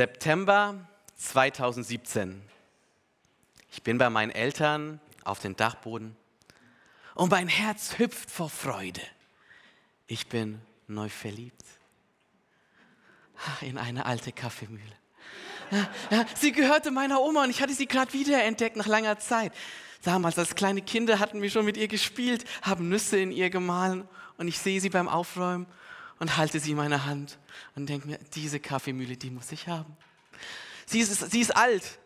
September 2017. Ich bin bei meinen Eltern auf dem Dachboden und mein Herz hüpft vor Freude. Ich bin neu verliebt in eine alte Kaffeemühle. Sie gehörte meiner Oma und ich hatte sie gerade wiederentdeckt nach langer Zeit. Damals als kleine Kinder hatten wir schon mit ihr gespielt, haben Nüsse in ihr gemahlen und ich sehe sie beim Aufräumen und halte sie in meiner Hand und denke mir, diese Kaffeemühle, die muss ich haben. Sie ist, sie ist alt.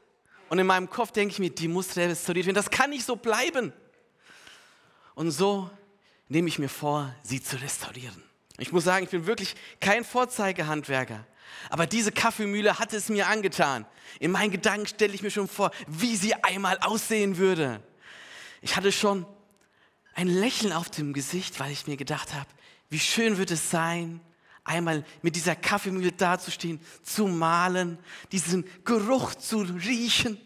Und in meinem Kopf denke ich mir, die muss restauriert werden. Das kann nicht so bleiben. Und so nehme ich mir vor, sie zu restaurieren. Ich muss sagen, ich bin wirklich kein Vorzeigehandwerker. Aber diese Kaffeemühle hat es mir angetan. In meinen Gedanken stelle ich mir schon vor, wie sie einmal aussehen würde. Ich hatte schon ein Lächeln auf dem Gesicht, weil ich mir gedacht habe, wie schön wird es sein, einmal mit dieser Kaffeemühle dazustehen, zu malen, diesen Geruch zu riechen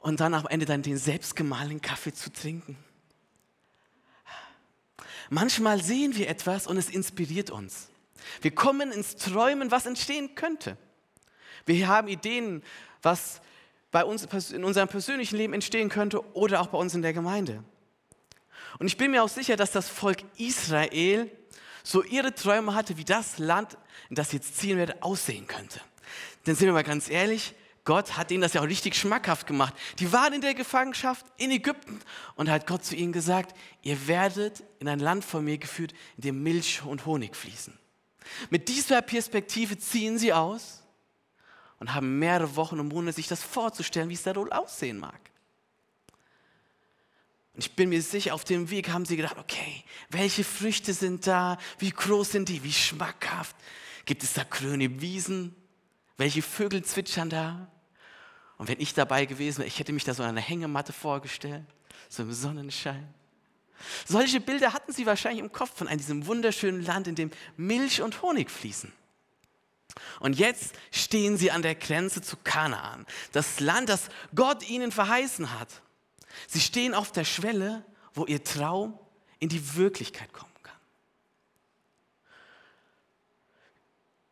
und dann am Ende dann den selbstgemahlenen Kaffee zu trinken. Manchmal sehen wir etwas und es inspiriert uns. Wir kommen ins Träumen, was entstehen könnte. Wir haben Ideen, was bei uns in unserem persönlichen Leben entstehen könnte oder auch bei uns in der Gemeinde. Und ich bin mir auch sicher, dass das Volk Israel so ihre Träume hatte, wie das Land, in das sie jetzt ziehen werde, aussehen könnte. Denn sind wir mal ganz ehrlich, Gott hat ihnen das ja auch richtig schmackhaft gemacht. Die waren in der Gefangenschaft in Ägypten und hat Gott zu ihnen gesagt, ihr werdet in ein Land von mir geführt, in dem Milch und Honig fließen. Mit dieser Perspektive ziehen sie aus und haben mehrere Wochen und Monate sich das vorzustellen, wie es da wohl aussehen mag. Und ich bin mir sicher, auf dem Weg haben sie gedacht, okay, welche Früchte sind da? Wie groß sind die? Wie schmackhaft? Gibt es da grüne Wiesen? Welche Vögel zwitschern da? Und wenn ich dabei gewesen wäre, ich hätte mich da so an einer Hängematte vorgestellt, so im Sonnenschein. Solche Bilder hatten sie wahrscheinlich im Kopf von diesem wunderschönen Land, in dem Milch und Honig fließen. Und jetzt stehen sie an der Grenze zu Kanaan, das Land, das Gott ihnen verheißen hat. Sie stehen auf der Schwelle, wo ihr Traum in die Wirklichkeit kommen kann.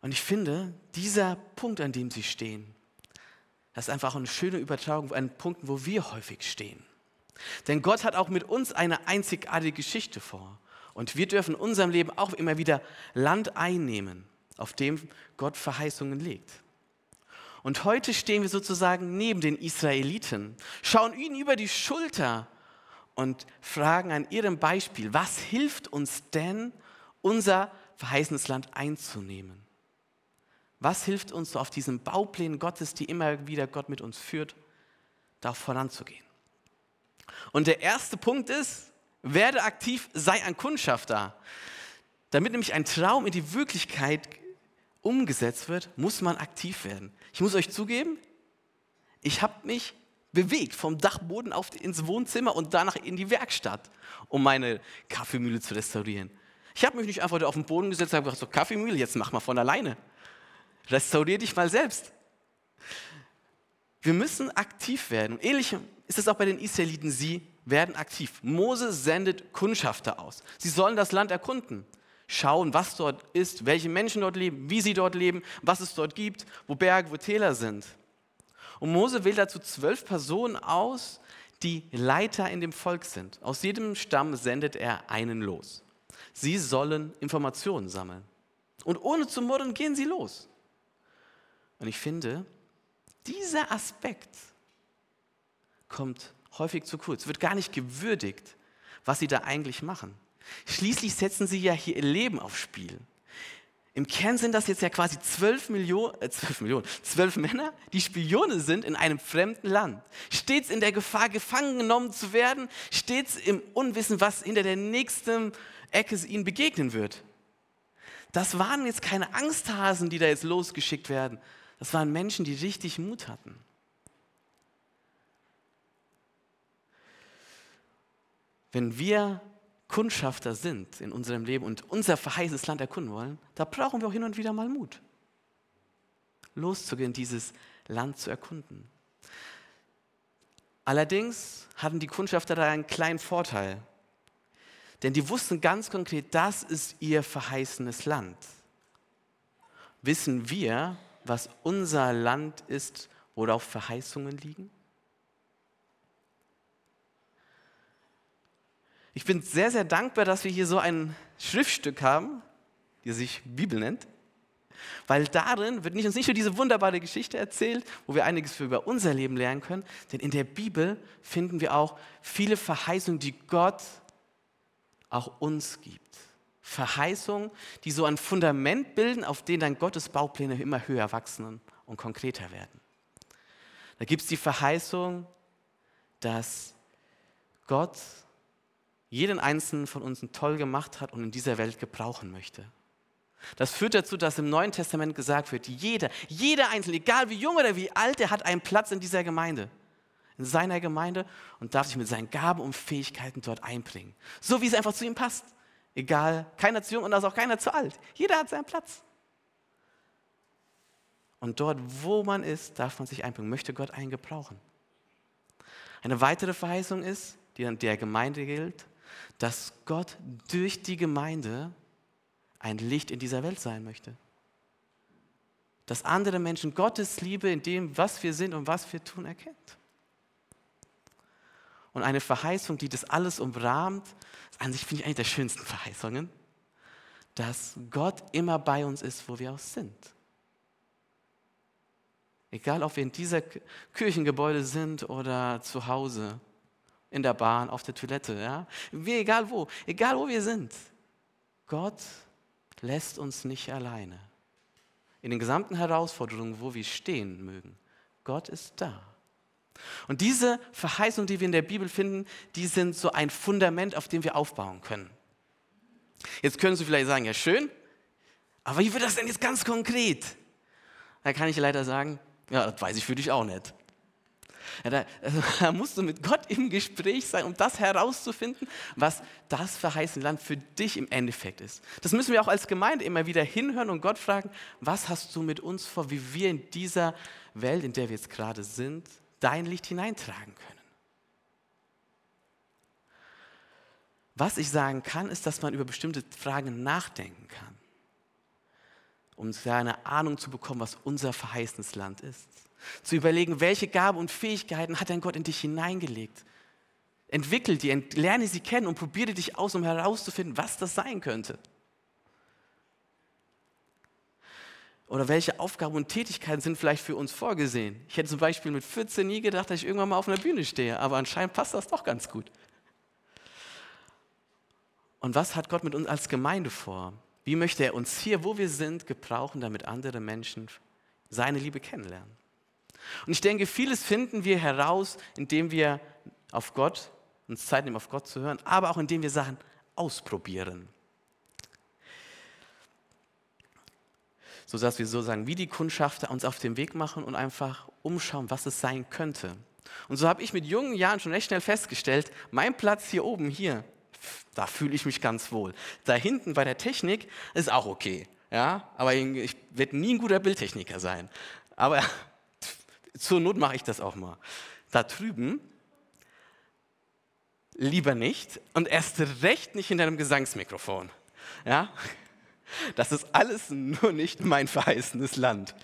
Und ich finde, dieser Punkt, an dem sie stehen, das ist einfach eine schöne Übertragung, ein Punkt, wo wir häufig stehen. Denn Gott hat auch mit uns eine einzigartige Geschichte vor. Und wir dürfen in unserem Leben auch immer wieder Land einnehmen, auf dem Gott Verheißungen legt. Und heute stehen wir sozusagen neben den Israeliten, schauen ihnen über die Schulter und fragen an ihrem Beispiel, was hilft uns denn, unser verheißenes Land einzunehmen? Was hilft uns so auf diesen Bauplänen Gottes, die immer wieder Gott mit uns führt, da voranzugehen? Und der erste Punkt ist, werde aktiv, sei ein Kundschafter. Damit nämlich ein Traum in die Wirklichkeit umgesetzt wird, muss man aktiv werden. Ich muss euch zugeben, ich habe mich bewegt vom Dachboden auf, ins Wohnzimmer und danach in die Werkstatt, um meine Kaffeemühle zu restaurieren. Ich habe mich nicht einfach auf den Boden gesetzt und gesagt, so Kaffeemühle, jetzt mach mal von alleine. Restaurier dich mal selbst. Wir müssen aktiv werden. Ähnlich ist es auch bei den Israeliten. Sie werden aktiv. Mose sendet Kundschafter aus. Sie sollen das Land erkunden schauen, was dort ist, welche Menschen dort leben, wie sie dort leben, was es dort gibt, wo Berge, wo Täler sind. Und Mose wählt dazu zwölf Personen aus, die Leiter in dem Volk sind. Aus jedem Stamm sendet er einen los. Sie sollen Informationen sammeln. Und ohne zu murren gehen sie los. Und ich finde, dieser Aspekt kommt häufig zu kurz, wird gar nicht gewürdigt, was sie da eigentlich machen. Schließlich setzen sie ja hier ihr Leben aufs Spiel. Im Kern sind das jetzt ja quasi zwölf Millionen, äh, zwölf Millionen, zwölf Männer, die Spione sind in einem fremden Land. Stets in der Gefahr, gefangen genommen zu werden, stets im Unwissen, was hinter der nächsten Ecke ihnen begegnen wird. Das waren jetzt keine Angsthasen, die da jetzt losgeschickt werden. Das waren Menschen, die richtig Mut hatten. Wenn wir Kundschafter sind in unserem Leben und unser verheißtes Land erkunden wollen, da brauchen wir auch hin und wieder mal Mut, loszugehen, dieses Land zu erkunden. Allerdings hatten die Kundschafter da einen kleinen Vorteil, denn die wussten ganz konkret, das ist ihr verheißenes Land. Wissen wir, was unser Land ist, worauf Verheißungen liegen? Ich bin sehr, sehr dankbar, dass wir hier so ein Schriftstück haben, die sich Bibel nennt, weil darin wird nicht, uns nicht nur diese wunderbare Geschichte erzählt, wo wir einiges über unser Leben lernen können, denn in der Bibel finden wir auch viele Verheißungen, die Gott auch uns gibt. Verheißungen, die so ein Fundament bilden, auf denen dann Gottes Baupläne immer höher wachsen und konkreter werden. Da gibt es die Verheißung, dass Gott jeden einzelnen von uns toll gemacht hat und in dieser Welt gebrauchen möchte. Das führt dazu, dass im Neuen Testament gesagt wird, jeder, jeder Einzelne, egal wie jung oder wie alt, der hat einen Platz in dieser Gemeinde, in seiner Gemeinde und darf sich mit seinen Gaben und Fähigkeiten dort einbringen. So wie es einfach zu ihm passt. Egal, keiner zu jung und auch keiner zu alt. Jeder hat seinen Platz. Und dort, wo man ist, darf man sich einbringen. Möchte Gott einen gebrauchen. Eine weitere Verheißung ist, die an der Gemeinde gilt, dass Gott durch die Gemeinde ein Licht in dieser Welt sein möchte. Dass andere Menschen Gottes Liebe in dem, was wir sind und was wir tun, erkennt. Und eine Verheißung, die das alles umrahmt, an sich finde ich eine der schönsten Verheißungen, dass Gott immer bei uns ist, wo wir auch sind. Egal, ob wir in dieser Kirchengebäude sind oder zu Hause, in der Bahn, auf der Toilette, ja? Wir, egal wo, egal wo wir sind. Gott lässt uns nicht alleine. In den gesamten Herausforderungen, wo wir stehen mögen. Gott ist da. Und diese Verheißungen, die wir in der Bibel finden, die sind so ein Fundament, auf dem wir aufbauen können. Jetzt können Sie vielleicht sagen, ja schön, aber wie wird das denn jetzt ganz konkret? Da kann ich leider sagen, ja, das weiß ich für dich auch nicht. Ja, da, also, da, musst du mit Gott im Gespräch sein, um das herauszufinden, was das verheißene Land für dich im Endeffekt ist. Das müssen wir auch als Gemeinde immer wieder hinhören und Gott fragen, was hast du mit uns vor, wie wir in dieser Welt, in der wir jetzt gerade sind, dein Licht hineintragen können. Was ich sagen kann, ist, dass man über bestimmte Fragen nachdenken kann, um eine Ahnung zu bekommen, was unser verheißenes Land ist. Zu überlegen, welche Gaben und Fähigkeiten hat dein Gott in dich hineingelegt. Entwickel die, lerne sie kennen und probiere dich aus, um herauszufinden, was das sein könnte. Oder welche Aufgaben und Tätigkeiten sind vielleicht für uns vorgesehen? Ich hätte zum Beispiel mit 14 nie gedacht, dass ich irgendwann mal auf einer Bühne stehe, aber anscheinend passt das doch ganz gut. Und was hat Gott mit uns als Gemeinde vor? Wie möchte er uns hier, wo wir sind, gebrauchen, damit andere Menschen seine Liebe kennenlernen? Und ich denke, vieles finden wir heraus, indem wir auf Gott, uns Zeit nehmen, auf Gott zu hören, aber auch indem wir Sachen ausprobieren. so dass wir sozusagen wie die Kundschafter uns auf den Weg machen und einfach umschauen, was es sein könnte. Und so habe ich mit jungen Jahren schon recht schnell festgestellt, mein Platz hier oben, hier, da fühle ich mich ganz wohl. Da hinten bei der Technik ist auch okay. Ja, aber ich werde nie ein guter Bildtechniker sein. Aber zur Not mache ich das auch mal. Da drüben lieber nicht und erst recht nicht in deinem Gesangsmikrofon. Ja, das ist alles nur nicht mein verheißenes Land.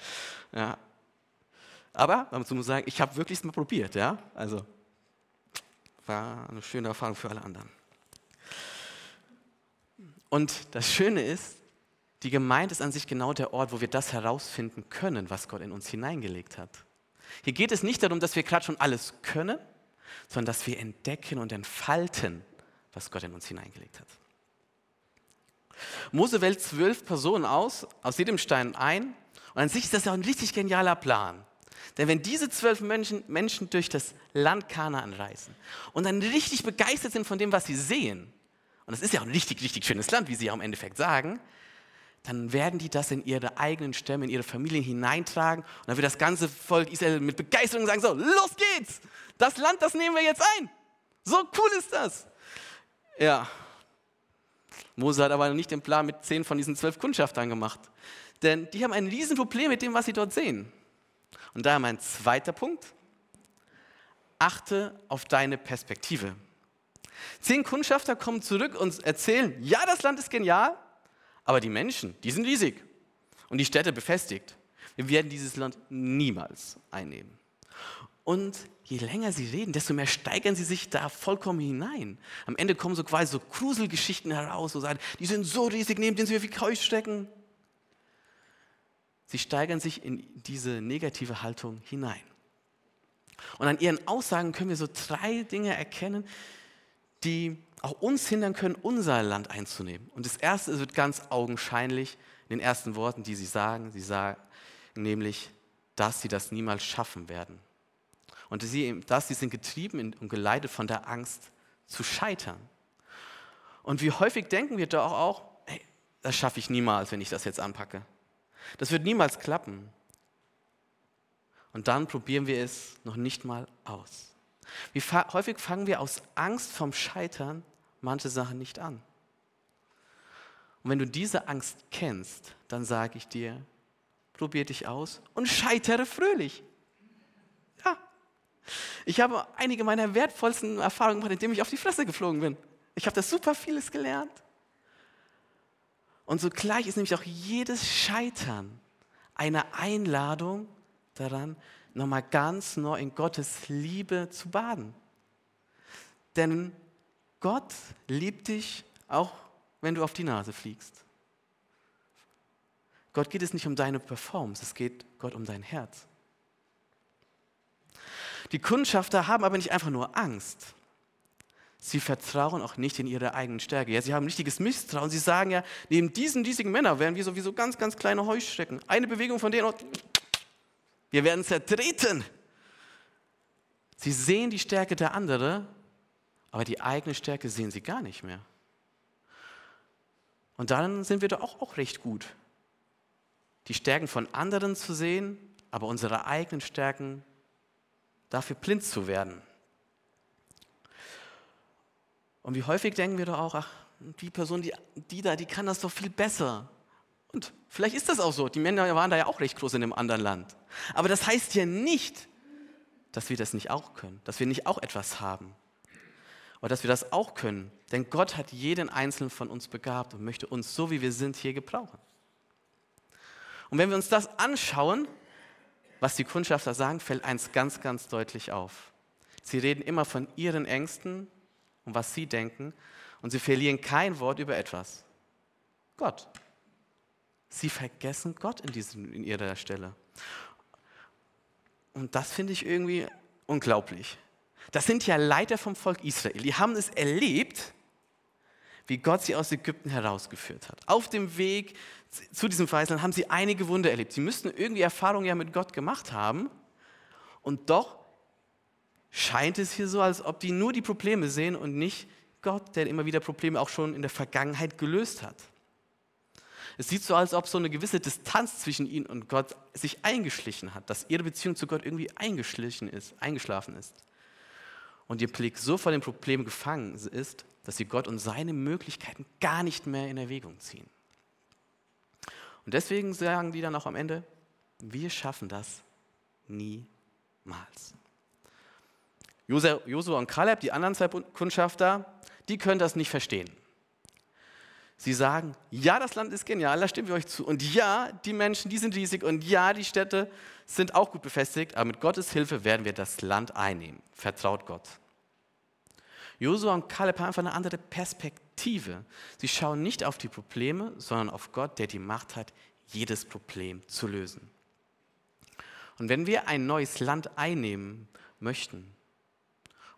Ja. Aber man muss sagen, ich habe wirklich mal probiert. Ja? Also war eine schöne Erfahrung für alle anderen. Und das Schöne ist, die Gemeinde ist an sich genau der Ort, wo wir das herausfinden können, was Gott in uns hineingelegt hat. Hier geht es nicht darum, dass wir gerade schon alles können, sondern dass wir entdecken und entfalten, was Gott in uns hineingelegt hat. Mose wählt zwölf Personen aus, aus jedem Stein ein. Und an sich ist das ja ein richtig genialer Plan. Denn wenn diese zwölf Menschen, Menschen durch das Land Kanaan reisen und dann richtig begeistert sind von dem, was sie sehen, und das ist ja auch ein richtig, richtig schönes Land, wie sie ja im Endeffekt sagen, dann werden die das in ihre eigenen Stämme, in ihre Familien hineintragen und dann wird das ganze Volk Israel mit Begeisterung sagen, so, los geht's, das Land, das nehmen wir jetzt ein. So cool ist das. Ja, Mose hat aber nicht den Plan mit zehn von diesen zwölf Kundschaftern gemacht. Denn die haben ein Riesenproblem mit dem, was sie dort sehen. Und daher mein zweiter Punkt. Achte auf deine Perspektive. Zehn Kundschafter kommen zurück und erzählen, ja, das Land ist genial, aber die Menschen, die sind riesig und die Städte befestigt. Wir werden dieses Land niemals einnehmen. Und je länger sie reden, desto mehr steigern sie sich da vollkommen hinein. Am Ende kommen so quasi so Gruselgeschichten heraus, so sagen, die sind so riesig, neben denen sie wie Keuchstecken. Sie steigern sich in diese negative Haltung hinein. Und an ihren Aussagen können wir so drei Dinge erkennen, die auch uns hindern können, unser Land einzunehmen. Und das erste wird ganz augenscheinlich in den ersten Worten, die sie sagen. Sie sagen nämlich, dass sie das niemals schaffen werden. Und sie, dass sie sind getrieben und geleitet von der Angst zu scheitern. Und wie häufig denken wir doch auch, hey, das schaffe ich niemals, wenn ich das jetzt anpacke. Das wird niemals klappen. Und dann probieren wir es noch nicht mal aus. Wie häufig fangen wir aus Angst vom Scheitern manche Sachen nicht an. Und wenn du diese Angst kennst, dann sage ich dir, probier dich aus und scheitere fröhlich. Ja. Ich habe einige meiner wertvollsten Erfahrungen gemacht, indem ich auf die Fresse geflogen bin. Ich habe da super vieles gelernt. Und zugleich ist nämlich auch jedes Scheitern eine Einladung daran, nochmal ganz neu in Gottes Liebe zu baden. Denn Gott liebt dich auch, wenn du auf die Nase fliegst. Gott geht es nicht um deine Performance, es geht Gott um dein Herz. Die Kundschafter haben aber nicht einfach nur Angst. Sie vertrauen auch nicht in ihre eigenen Stärke. Ja, sie haben richtiges Misstrauen. Sie sagen ja, neben diesen riesigen Männern wären wir sowieso ganz, ganz kleine Heuschrecken. Eine Bewegung von denen, wir werden zertreten. Sie sehen die Stärke der anderen aber die eigene Stärke sehen sie gar nicht mehr. Und dann sind wir doch auch, recht gut. Die Stärken von anderen zu sehen, aber unsere eigenen Stärken dafür blind zu werden. Und wie häufig denken wir doch auch, ach, die Person, die, die da, die kann das doch viel besser. Und vielleicht ist das auch so. Die Männer waren da ja auch recht groß in einem anderen Land. Aber das heißt ja nicht, dass wir das nicht auch können, dass wir nicht auch etwas haben aber dass wir das auch können. Denn Gott hat jeden Einzelnen von uns begabt und möchte uns, so wie wir sind, hier gebrauchen. Und wenn wir uns das anschauen, was die Kundschafter sagen, fällt eins ganz, ganz deutlich auf. Sie reden immer von ihren Ängsten und was sie denken und sie verlieren kein Wort über etwas. Gott. Sie vergessen Gott in, diesem, in ihrer Stelle. Und das finde ich irgendwie unglaublich. Das sind ja Leiter vom Volk Israel. Die haben es erlebt, wie Gott sie aus Ägypten herausgeführt hat. Auf dem Weg zu diesem Verheißungsland haben sie einige Wunder erlebt. Sie müssten irgendwie Erfahrungen ja mit Gott gemacht haben. Und doch scheint es hier so, als ob die nur die Probleme sehen und nicht Gott, der immer wieder Probleme auch schon in der Vergangenheit gelöst hat. Es sieht so, als ob so eine gewisse Distanz zwischen ihnen und Gott sich eingeschlichen hat, dass ihre Beziehung zu Gott irgendwie eingeschlichen ist, eingeschlafen ist und ihr Blick so vor dem Problem gefangen ist, dass sie Gott und seine Möglichkeiten gar nicht mehr in Erwägung ziehen. Und deswegen sagen die dann auch am Ende, wir schaffen das niemals. Josua und Kaleb, die anderen zwei Kundschafter, die können das nicht verstehen. Sie sagen, ja, das Land ist genial, da stimmen wir euch zu. Und ja, die Menschen, die sind riesig. Und ja, die Städte sind auch gut befestigt. Aber mit Gottes Hilfe werden wir das Land einnehmen. Vertraut Gott. Josua und Kaleb haben einfach eine andere Perspektive. Sie schauen nicht auf die Probleme, sondern auf Gott, der die Macht hat, jedes Problem zu lösen. Und wenn wir ein neues Land einnehmen möchten,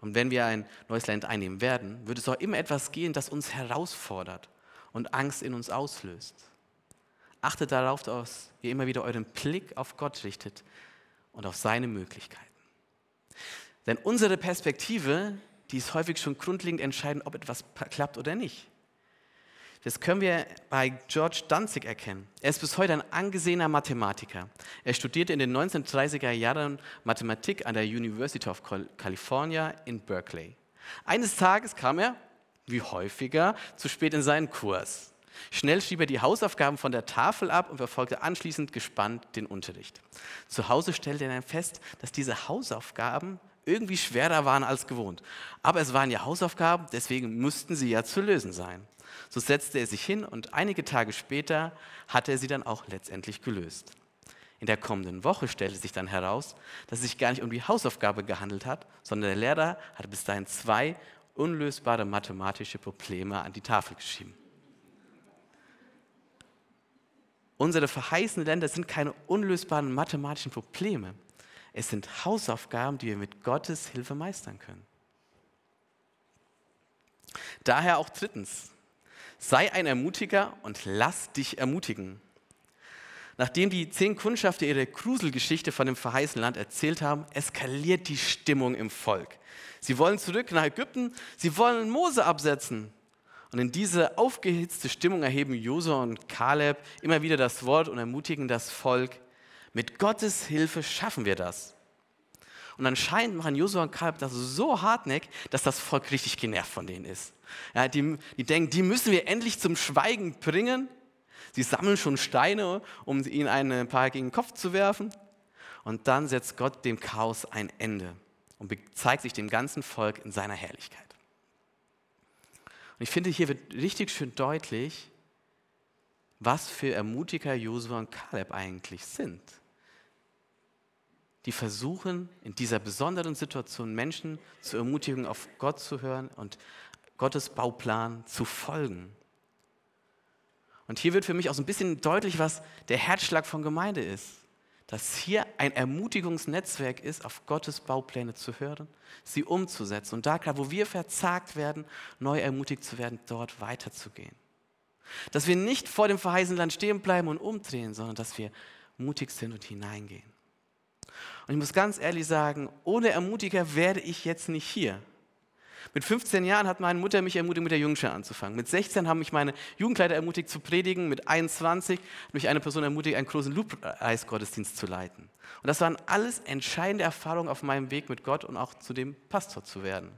und wenn wir ein neues Land einnehmen werden, wird es auch immer etwas gehen, das uns herausfordert und Angst in uns auslöst. Achtet darauf, dass ihr immer wieder euren Blick auf Gott richtet und auf seine Möglichkeiten. Denn unsere Perspektive, die ist häufig schon grundlegend entscheidend, ob etwas klappt oder nicht. Das können wir bei George Danzig erkennen. Er ist bis heute ein angesehener Mathematiker. Er studierte in den 1930er Jahren Mathematik an der University of California in Berkeley. Eines Tages kam er wie häufiger, zu spät in seinen Kurs. Schnell schrieb er die Hausaufgaben von der Tafel ab und verfolgte anschließend gespannt den Unterricht. Zu Hause stellte er dann fest, dass diese Hausaufgaben irgendwie schwerer waren als gewohnt. Aber es waren ja Hausaufgaben, deswegen mussten sie ja zu lösen sein. So setzte er sich hin und einige Tage später hatte er sie dann auch letztendlich gelöst. In der kommenden Woche stellte sich dann heraus, dass es sich gar nicht um die Hausaufgabe gehandelt hat, sondern der Lehrer hatte bis dahin zwei unlösbare mathematische Probleme an die Tafel geschrieben. Unsere verheißenen Länder sind keine unlösbaren mathematischen Probleme. Es sind Hausaufgaben, die wir mit Gottes Hilfe meistern können. Daher auch drittens, sei ein Ermutiger und lass dich ermutigen. Nachdem die zehn Kundschafter ihre Kruselgeschichte von dem verheißenen Land erzählt haben, eskaliert die Stimmung im Volk. Sie wollen zurück nach Ägypten, sie wollen Mose absetzen. Und in diese aufgehitzte Stimmung erheben Josua und Kaleb immer wieder das Wort und ermutigen das Volk, mit Gottes Hilfe schaffen wir das. Und anscheinend machen Josua und Kaleb das so hartnäckig, dass das Volk richtig genervt von denen ist. Ja, die, die denken, die müssen wir endlich zum Schweigen bringen. Sie sammeln schon Steine, um ihnen ein paar gegen den Kopf zu werfen. Und dann setzt Gott dem Chaos ein Ende und zeigt sich dem ganzen Volk in seiner Herrlichkeit. Und ich finde, hier wird richtig schön deutlich, was für Ermutiger Josua und Kaleb eigentlich sind. Die versuchen, in dieser besonderen Situation Menschen zu ermutigen, auf Gott zu hören und Gottes Bauplan zu folgen. Und hier wird für mich auch so ein bisschen deutlich, was der Herzschlag von Gemeinde ist dass hier ein Ermutigungsnetzwerk ist, auf Gottes Baupläne zu hören, sie umzusetzen und da, wo wir verzagt werden, neu ermutigt zu werden, dort weiterzugehen. Dass wir nicht vor dem verheißenen Land stehen bleiben und umdrehen, sondern dass wir mutig sind und hineingehen. Und ich muss ganz ehrlich sagen, ohne Ermutiger werde ich jetzt nicht hier. Mit 15 Jahren hat meine Mutter mich ermutigt, mit der Jungschar anzufangen. Mit 16 haben mich meine Jugendleiter ermutigt zu predigen. Mit 21 hat mich eine Person ermutigt, einen großen Lobpreisgottesdienst zu leiten. Und das waren alles entscheidende Erfahrungen auf meinem Weg mit Gott und auch zu dem Pastor zu werden.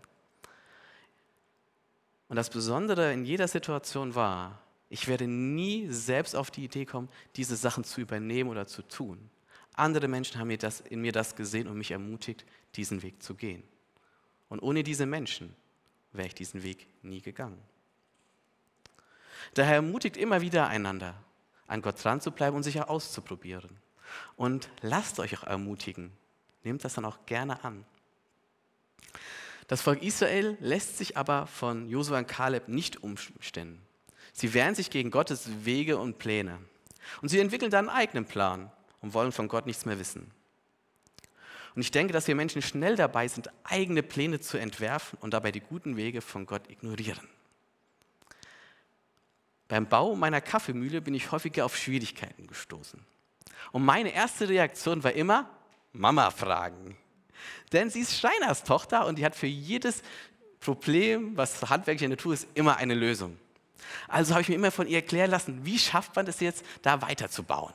Und das Besondere in jeder Situation war, ich werde nie selbst auf die Idee kommen, diese Sachen zu übernehmen oder zu tun. Andere Menschen haben mir das, in mir das gesehen und mich ermutigt, diesen Weg zu gehen. Und ohne diese Menschen wäre ich diesen Weg nie gegangen. Daher ermutigt immer wieder einander, an Gott dran zu bleiben und sich auch auszuprobieren. Und lasst euch auch ermutigen. Nehmt das dann auch gerne an. Das Volk Israel lässt sich aber von Josua und Kaleb nicht umstellen. Sie wehren sich gegen Gottes Wege und Pläne. Und sie entwickeln dann einen eigenen Plan und wollen von Gott nichts mehr wissen. Und ich denke, dass wir Menschen schnell dabei sind, eigene Pläne zu entwerfen und dabei die guten Wege von Gott ignorieren. Beim Bau meiner Kaffeemühle bin ich häufiger auf Schwierigkeiten gestoßen. Und meine erste Reaktion war immer, Mama fragen. Denn sie ist Steiners Tochter und die hat für jedes Problem, was handwerklich der Natur ist, immer eine Lösung. Also habe ich mir immer von ihr erklären lassen, wie schafft man es jetzt, da weiterzubauen.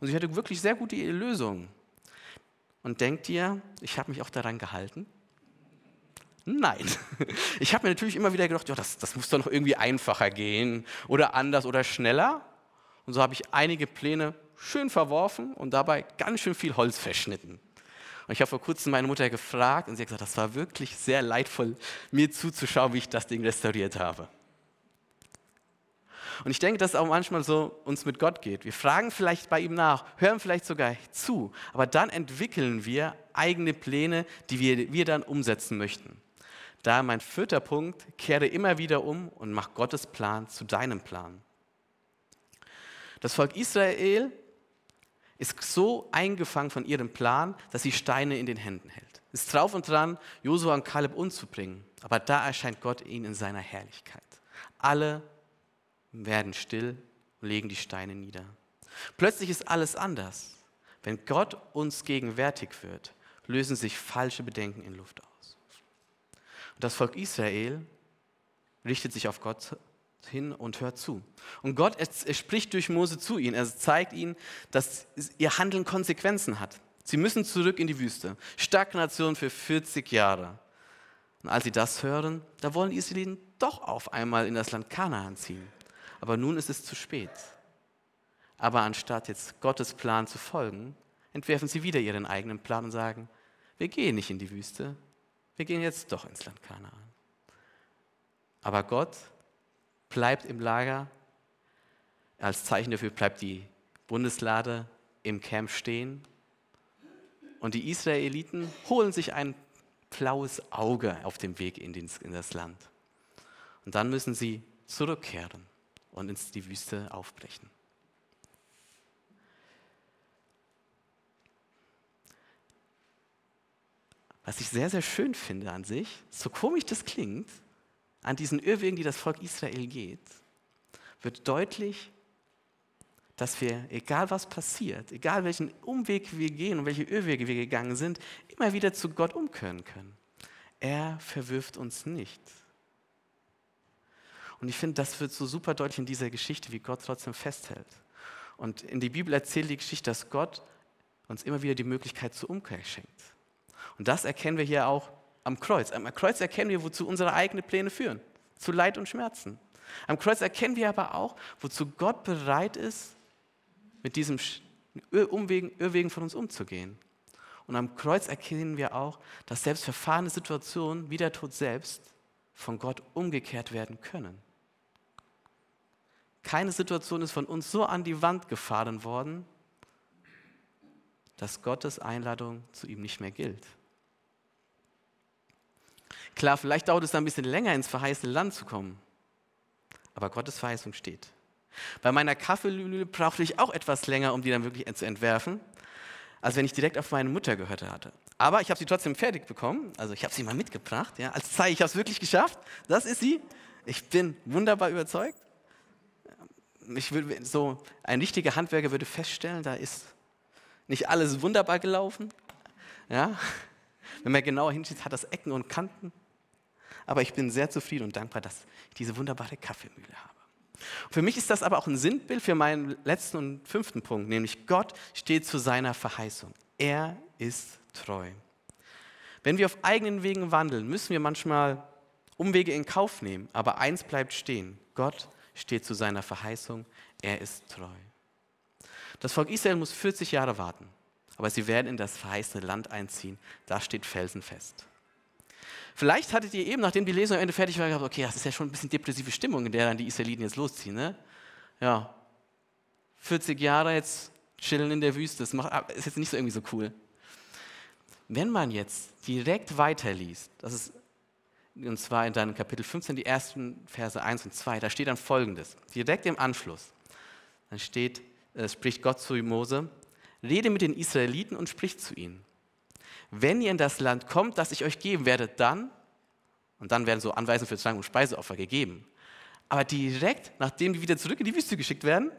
Und sie hatte wirklich sehr gute Lösungen. Und denkt ihr, ich habe mich auch daran gehalten? Nein. Ich habe mir natürlich immer wieder gedacht, ja, das, das muss doch noch irgendwie einfacher gehen oder anders oder schneller. Und so habe ich einige Pläne schön verworfen und dabei ganz schön viel Holz verschnitten. Und ich habe vor kurzem meine Mutter gefragt und sie hat gesagt, das war wirklich sehr leidvoll, mir zuzuschauen, wie ich das Ding restauriert habe. Und ich denke, dass es auch manchmal so uns mit Gott geht. Wir fragen vielleicht bei ihm nach, hören vielleicht sogar zu, aber dann entwickeln wir eigene Pläne, die wir, wir dann umsetzen möchten. Da mein vierter Punkt, kehre immer wieder um und mach Gottes Plan zu deinem Plan. Das Volk Israel ist so eingefangen von ihrem Plan, dass sie Steine in den Händen hält. Ist drauf und dran, Josua und Kaleb umzubringen. Aber da erscheint Gott ihnen in seiner Herrlichkeit. Alle werden still und legen die Steine nieder. Plötzlich ist alles anders. Wenn Gott uns gegenwärtig wird, lösen sich falsche Bedenken in Luft aus. Und das Volk Israel richtet sich auf Gott hin und hört zu. Und Gott er spricht durch Mose zu ihnen. Er zeigt ihnen, dass ihr Handeln Konsequenzen hat. Sie müssen zurück in die Wüste. Stagnation für 40 Jahre. Und als sie das hören, da wollen die Israeliten doch auf einmal in das Land Kanaan ziehen aber nun ist es zu spät. Aber anstatt jetzt Gottes Plan zu folgen, entwerfen sie wieder ihren eigenen Plan und sagen, wir gehen nicht in die Wüste, wir gehen jetzt doch ins Land Kanaan. Aber Gott bleibt im Lager, als Zeichen dafür bleibt die Bundeslade im Camp stehen und die Israeliten holen sich ein blaues Auge auf dem Weg in, das Land. Und dann müssen sie zurückkehren und in die Wüste aufbrechen. Was ich sehr, sehr schön finde an sich, so komisch das klingt, an diesen Irrwegen, die das Volk Israel geht, wird deutlich, dass wir, egal was passiert, egal welchen Umweg wir gehen und welche Irrwege wir gegangen sind, immer wieder zu Gott umkehren können. Er verwirft uns nicht. Und ich finde, das wird so super deutlich in dieser Geschichte, wie Gott trotzdem festhält. Und in die Bibel erzählt die Geschichte, dass Gott uns immer wieder die Möglichkeit zur Umkehr schenkt. Und das erkennen wir hier auch am Kreuz. Am Kreuz erkennen wir, wozu unsere eigenen Pläne führen. Zu Leid und Schmerzen. Am Kreuz erkennen wir aber auch, wozu Gott bereit ist, mit diesem Umwegen, Irrwegen von uns umzugehen. Und am Kreuz erkennen wir auch, dass selbst verfahrene Situationen wie der Tod selbst von Gott umgekehrt werden können. Keine Situation ist von uns so an die Wand gefahren worden, dass Gottes Einladung zu ihm nicht mehr gilt. Klar, vielleicht dauert es ein bisschen länger, ins verheißene Land zu kommen, aber Gottes Verheißung steht. Bei meiner Kaffeelüle brauchte ich auch etwas länger, um die dann wirklich zu entwerfen, als wenn ich direkt auf meine Mutter gehört hatte. Aber ich habe sie trotzdem fertig bekommen. Also ich habe sie mal mitgebracht, ja, als Zeichen, ich habe es wirklich geschafft. Das ist sie. Ich bin wunderbar überzeugt. Ich will, so ein richtiger Handwerker würde feststellen, da ist nicht alles wunderbar gelaufen. Ja? Wenn man genauer hinschaut, hat das Ecken und Kanten. Aber ich bin sehr zufrieden und dankbar, dass ich diese wunderbare Kaffeemühle habe. Für mich ist das aber auch ein Sinnbild für meinen letzten und fünften Punkt, nämlich Gott steht zu seiner Verheißung. Er ist treu. Wenn wir auf eigenen Wegen wandeln, müssen wir manchmal Umwege in Kauf nehmen, aber eins bleibt stehen. Gott steht zu seiner Verheißung. Er ist treu. Das Volk Israel muss 40 Jahre warten, aber sie werden in das verheißene Land einziehen. Da steht felsenfest. Vielleicht hattet ihr eben, nachdem die Lesung am Ende fertig war, gedacht, okay, das ist ja schon ein bisschen depressive Stimmung, in der dann die Israeliten jetzt losziehen. Ne? Ja, 40 Jahre jetzt chillen in der Wüste, das macht, ist jetzt nicht so irgendwie so cool. Wenn man jetzt direkt weiterliest, das ist und zwar in deinem Kapitel 15, die ersten Verse 1 und 2, da steht dann folgendes, direkt im Anschluss. Dann steht, äh, spricht Gott zu Mose, rede mit den Israeliten und spricht zu ihnen wenn ihr in das Land kommt, das ich euch geben werde, dann, und dann werden so Anweisungen für Zwang und Speiseopfer gegeben. Aber direkt, nachdem die wieder zurück in die Wüste geschickt werden,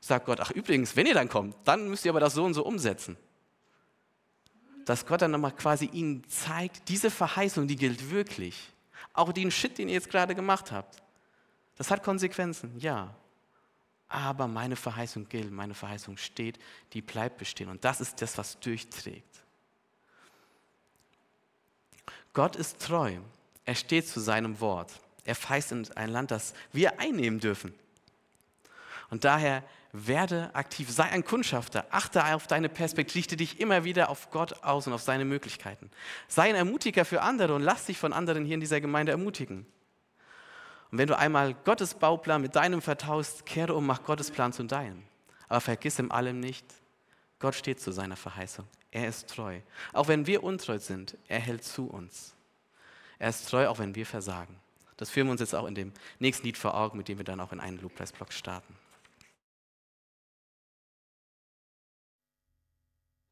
sagt Gott, ach übrigens, wenn ihr dann kommt, dann müsst ihr aber das so und so umsetzen. Dass Gott dann nochmal quasi ihnen zeigt, diese Verheißung, die gilt wirklich. Auch den Shit, den ihr jetzt gerade gemacht habt. Das hat Konsequenzen, ja. Aber meine Verheißung gilt, meine Verheißung steht, die bleibt bestehen. Und das ist das, was durchträgt. Gott ist treu. Er steht zu seinem Wort. Er verheißt in ein Land, das wir einnehmen dürfen. Und daher werde aktiv, sei ein Kundschafter, achte auf deine Perspektive, richte dich immer wieder auf Gott aus und auf seine Möglichkeiten. Sei ein Ermutiger für andere und lass dich von anderen hier in dieser Gemeinde ermutigen. Und wenn du einmal Gottes Bauplan mit deinem vertaust, kehre um, mach Gottes Plan zu deinem. Aber vergiss im allem nicht, Gott steht zu seiner Verheißung. Er ist treu. Auch wenn wir untreu sind, er hält zu uns. Er ist treu, auch wenn wir versagen. Das führen wir uns jetzt auch in dem nächsten Lied vor Augen, mit dem wir dann auch in einen Lobpreisblock starten.